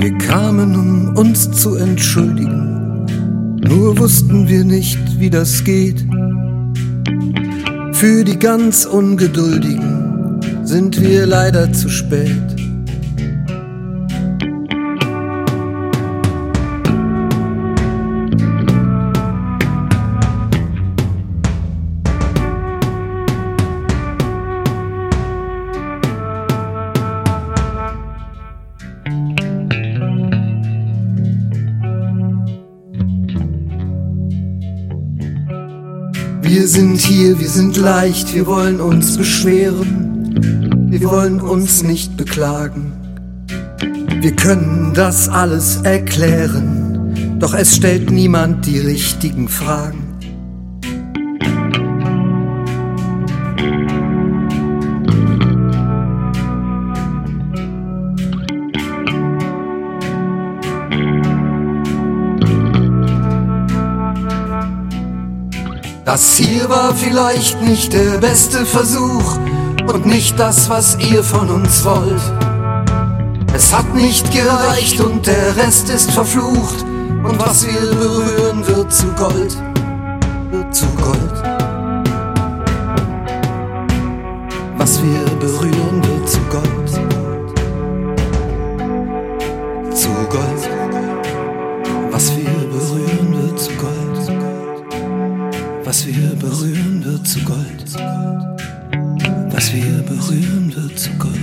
Wir kamen, um uns zu entschuldigen, nur wussten wir nicht, wie das geht. Für die ganz Ungeduldigen sind wir leider zu spät. Wir sind hier, wir sind leicht, wir wollen uns beschweren, wir wollen uns nicht beklagen. Wir können das alles erklären, doch es stellt niemand die richtigen Fragen. Das hier war vielleicht nicht der beste Versuch und nicht das, was ihr von uns wollt. Es hat nicht gereicht und der Rest ist verflucht und was wir berühren wird zu Gold, wird zu Gold. Was wir berühren Was wir berühren wird zu Gold. Was wir berühren wird zu Gold.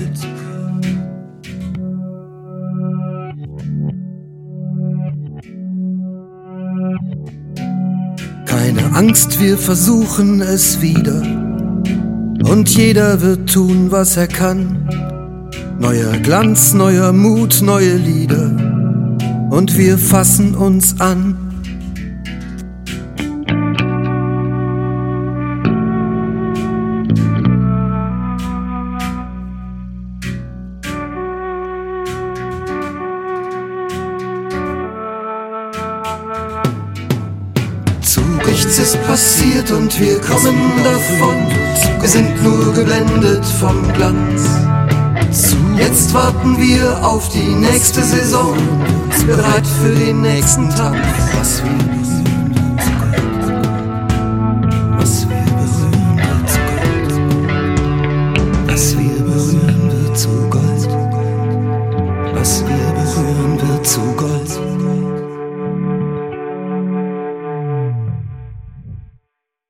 Keine Angst, wir versuchen es wieder. Und jeder wird tun, was er kann. Neuer Glanz, neuer Mut, neue Lieder. Und wir fassen uns an. Nichts ist passiert und wir kommen davon. Wir sind nur geblendet vom Glanz. Jetzt warten wir auf die nächste Saison, bereit für den nächsten Tag. Was wir berühren wird zu Gold. Was wir berühren wird zu Gold. Was wir